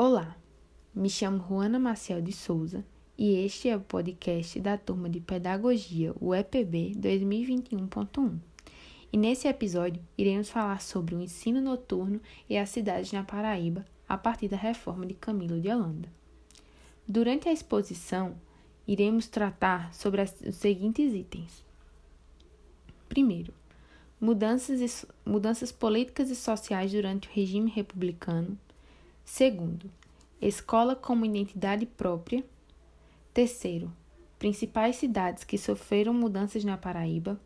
Olá, me chamo Juana Maciel de Souza e este é o podcast da turma de Pedagogia, o EPB 2021.1. E nesse episódio iremos falar sobre o ensino noturno e as cidades na Paraíba a partir da reforma de Camilo de Holanda. Durante a exposição, iremos tratar sobre os seguintes itens. Primeiro, mudanças, mudanças políticas e sociais durante o regime republicano. Segundo, escola como identidade própria. Terceiro, principais cidades que sofreram mudanças na Paraíba.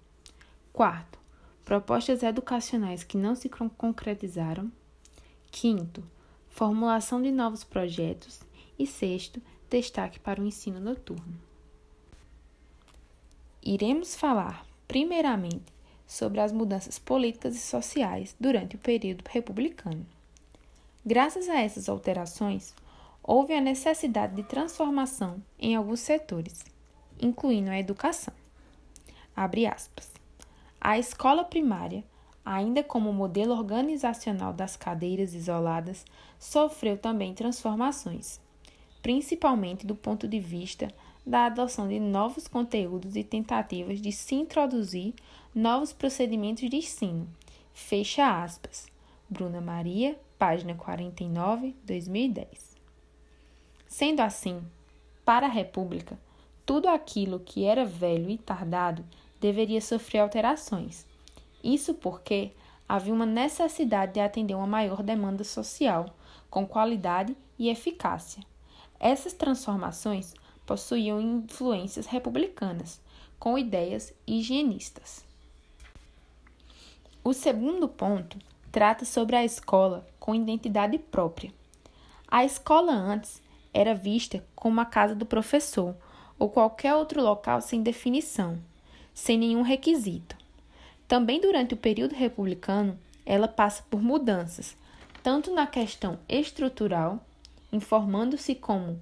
Quarto, propostas educacionais que não se concretizaram. Quinto, formulação de novos projetos. E sexto, destaque para o ensino noturno. Iremos falar, primeiramente, sobre as mudanças políticas e sociais durante o período republicano. Graças a essas alterações, houve a necessidade de transformação em alguns setores, incluindo a educação. A escola primária, ainda como modelo organizacional das cadeiras isoladas, sofreu também transformações, principalmente do ponto de vista da adoção de novos conteúdos e tentativas de se introduzir novos procedimentos de ensino. Fecha aspas. Bruna Maria, página 49, 2010. Sendo assim, para a República, tudo aquilo que era velho e tardado deveria sofrer alterações. Isso porque havia uma necessidade de atender uma maior demanda social, com qualidade e eficácia. Essas transformações possuíam influências republicanas, com ideias higienistas. O segundo ponto trata sobre a escola com identidade própria. A escola antes era vista como a casa do professor ou qualquer outro local sem definição, sem nenhum requisito. Também durante o período republicano, ela passa por mudanças, tanto na questão estrutural, informando-se como,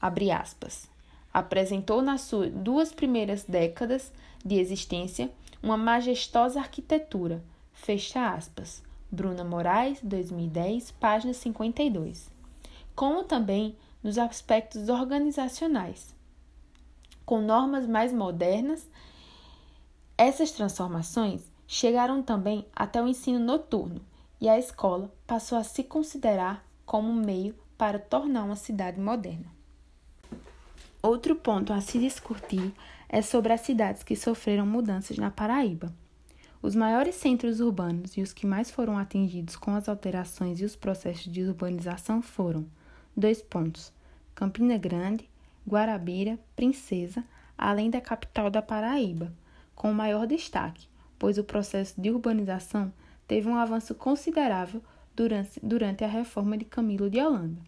abre aspas, apresentou nas suas duas primeiras décadas de existência uma majestosa arquitetura, fecha aspas, Bruna Moraes, 2010, página 52. Como também nos aspectos organizacionais. Com normas mais modernas, essas transformações chegaram também até o ensino noturno e a escola passou a se considerar como um meio para tornar uma cidade moderna. Outro ponto a se discutir é sobre as cidades que sofreram mudanças na Paraíba. Os maiores centros urbanos e os que mais foram atingidos com as alterações e os processos de urbanização foram: dois pontos, Campina Grande, Guarabira, Princesa, além da capital da Paraíba, com maior destaque, pois o processo de urbanização teve um avanço considerável durante, durante a reforma de Camilo de Holanda.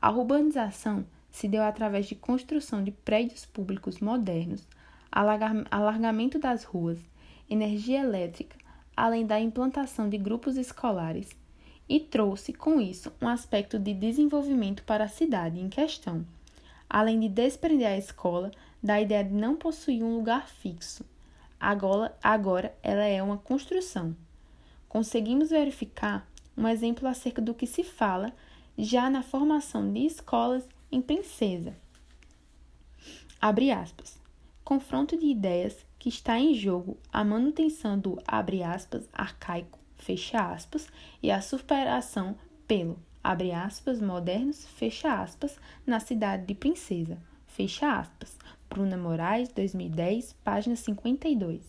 A urbanização se deu através de construção de prédios públicos modernos, alargamento das ruas, energia elétrica, além da implantação de grupos escolares, e trouxe com isso um aspecto de desenvolvimento para a cidade em questão, além de desprender a escola da ideia de não possuir um lugar fixo. Agora, agora ela é uma construção. Conseguimos verificar um exemplo acerca do que se fala já na formação de escolas em Princesa. Abre aspas. Confronto de ideias que está em jogo a manutenção do abre aspas arcaico fecha aspas e a superação pelo abre aspas modernos fecha aspas na cidade de Princesa fecha aspas. Bruna Moraes 2010 página 52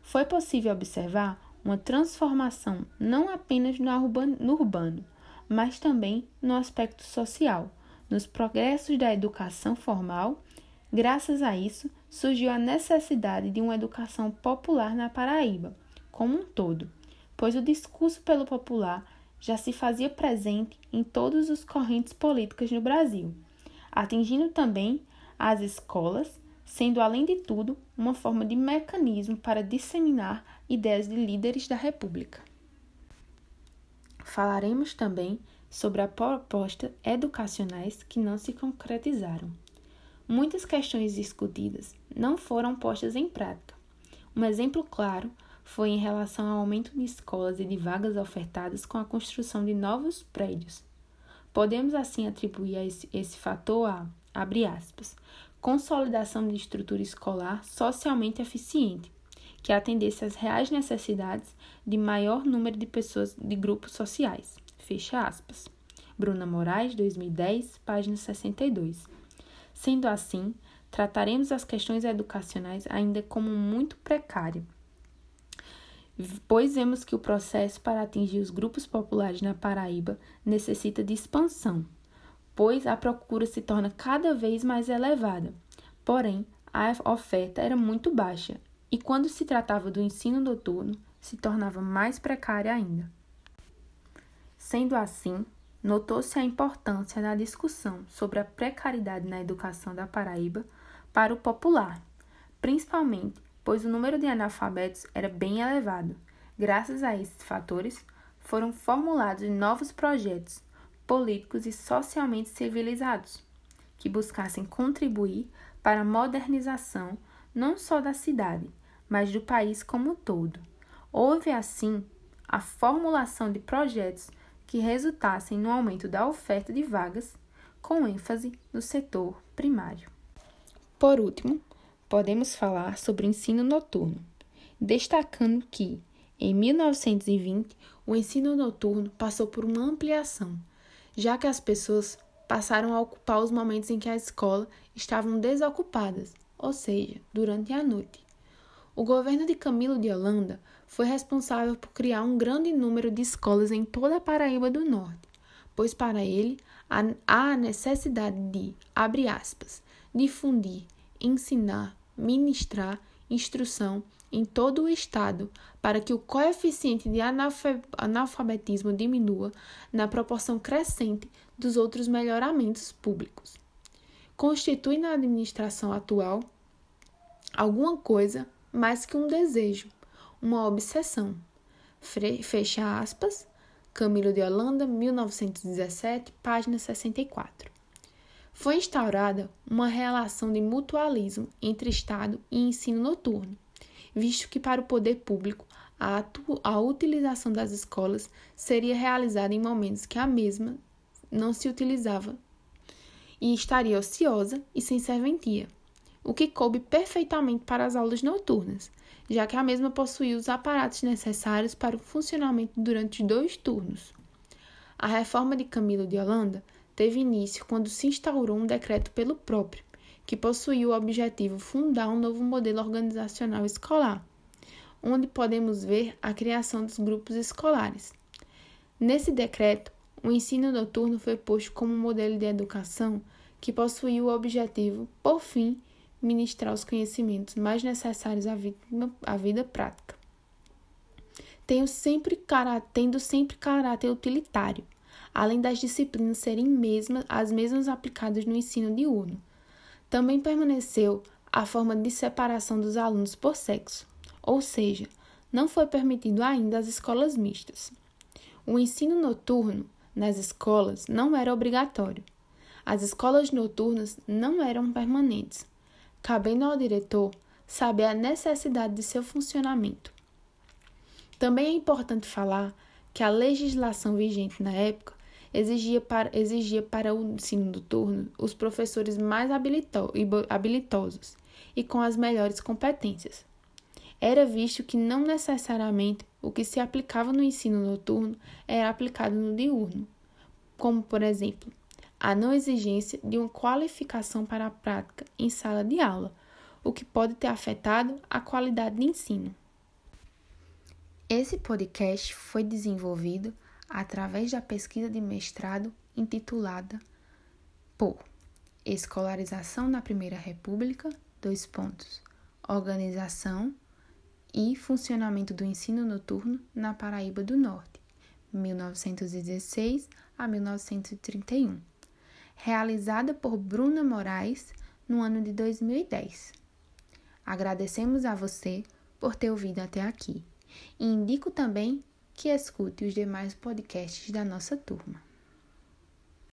foi possível observar uma transformação não apenas no urbano, no urbano mas também no aspecto social nos progressos da educação formal Graças a isso, surgiu a necessidade de uma educação popular na Paraíba, como um todo, pois o discurso pelo popular já se fazia presente em todas as correntes políticas no Brasil, atingindo também as escolas, sendo além de tudo uma forma de mecanismo para disseminar ideias de líderes da República. Falaremos também sobre a proposta educacionais que não se concretizaram. Muitas questões discutidas não foram postas em prática. Um exemplo claro foi em relação ao aumento de escolas e de vagas ofertadas com a construção de novos prédios. Podemos assim atribuir esse, esse fator a, abre aspas, consolidação de estrutura escolar socialmente eficiente, que atendesse às reais necessidades de maior número de pessoas de grupos sociais. Fecha aspas. Bruna Moraes, 2010, página 62. Sendo assim, trataremos as questões educacionais ainda como muito precário, pois vemos que o processo para atingir os grupos populares na Paraíba necessita de expansão, pois a procura se torna cada vez mais elevada. Porém, a oferta era muito baixa e, quando se tratava do ensino noturno, se tornava mais precária ainda. Sendo assim, notou-se a importância da discussão sobre a precariedade na educação da Paraíba para o popular, principalmente pois o número de analfabetos era bem elevado. Graças a esses fatores, foram formulados novos projetos políticos e socialmente civilizados que buscassem contribuir para a modernização não só da cidade, mas do país como um todo. Houve, assim, a formulação de projetos que resultassem no aumento da oferta de vagas, com ênfase no setor primário. Por último, podemos falar sobre o ensino noturno, destacando que, em 1920, o ensino noturno passou por uma ampliação, já que as pessoas passaram a ocupar os momentos em que a escola estavam desocupadas, ou seja, durante a noite. O governo de Camilo de Holanda foi responsável por criar um grande número de escolas em toda a Paraíba do Norte, pois para ele há a necessidade de, abre aspas, difundir ensinar, ministrar instrução em todo o Estado para que o coeficiente de analfabetismo diminua na proporção crescente dos outros melhoramentos públicos. Constitui na administração atual alguma coisa mais que um desejo, uma obsessão. Fecha aspas, Camilo de Holanda, 1917, página 64 foi instaurada uma relação de mutualismo entre Estado e ensino noturno, visto que para o poder público a, a utilização das escolas seria realizada em momentos que a mesma não se utilizava e estaria ociosa e sem serventia, o que coube perfeitamente para as aulas noturnas, já que a mesma possuía os aparatos necessários para o funcionamento durante dois turnos. A reforma de Camilo de Holanda teve início quando se instaurou um decreto pelo próprio, que possuía o objetivo fundar um novo modelo organizacional escolar, onde podemos ver a criação dos grupos escolares. Nesse decreto, o ensino noturno foi posto como um modelo de educação que possuía o objetivo, por fim, ministrar os conhecimentos mais necessários à vida, à vida prática. Tendo sempre, tendo sempre caráter utilitário, além das disciplinas serem mesmas, as mesmas aplicadas no ensino diurno. Também permaneceu a forma de separação dos alunos por sexo, ou seja, não foi permitido ainda as escolas mistas. O ensino noturno nas escolas não era obrigatório. As escolas noturnas não eram permanentes, cabendo ao diretor saber a necessidade de seu funcionamento. Também é importante falar que a legislação vigente na época exigia para, exigia para o ensino noturno os professores mais habilito, habilitosos e com as melhores competências. Era visto que não necessariamente o que se aplicava no ensino noturno era aplicado no diurno, como, por exemplo, a não exigência de uma qualificação para a prática em sala de aula, o que pode ter afetado a qualidade de ensino. Esse podcast foi desenvolvido através da pesquisa de mestrado intitulada por Escolarização na Primeira República, dois pontos, Organização e Funcionamento do Ensino Noturno na Paraíba do Norte, 1916 a 1931, realizada por Bruna Moraes no ano de 2010. Agradecemos a você por ter ouvido até aqui e indico também que escute os demais podcasts da nossa turma.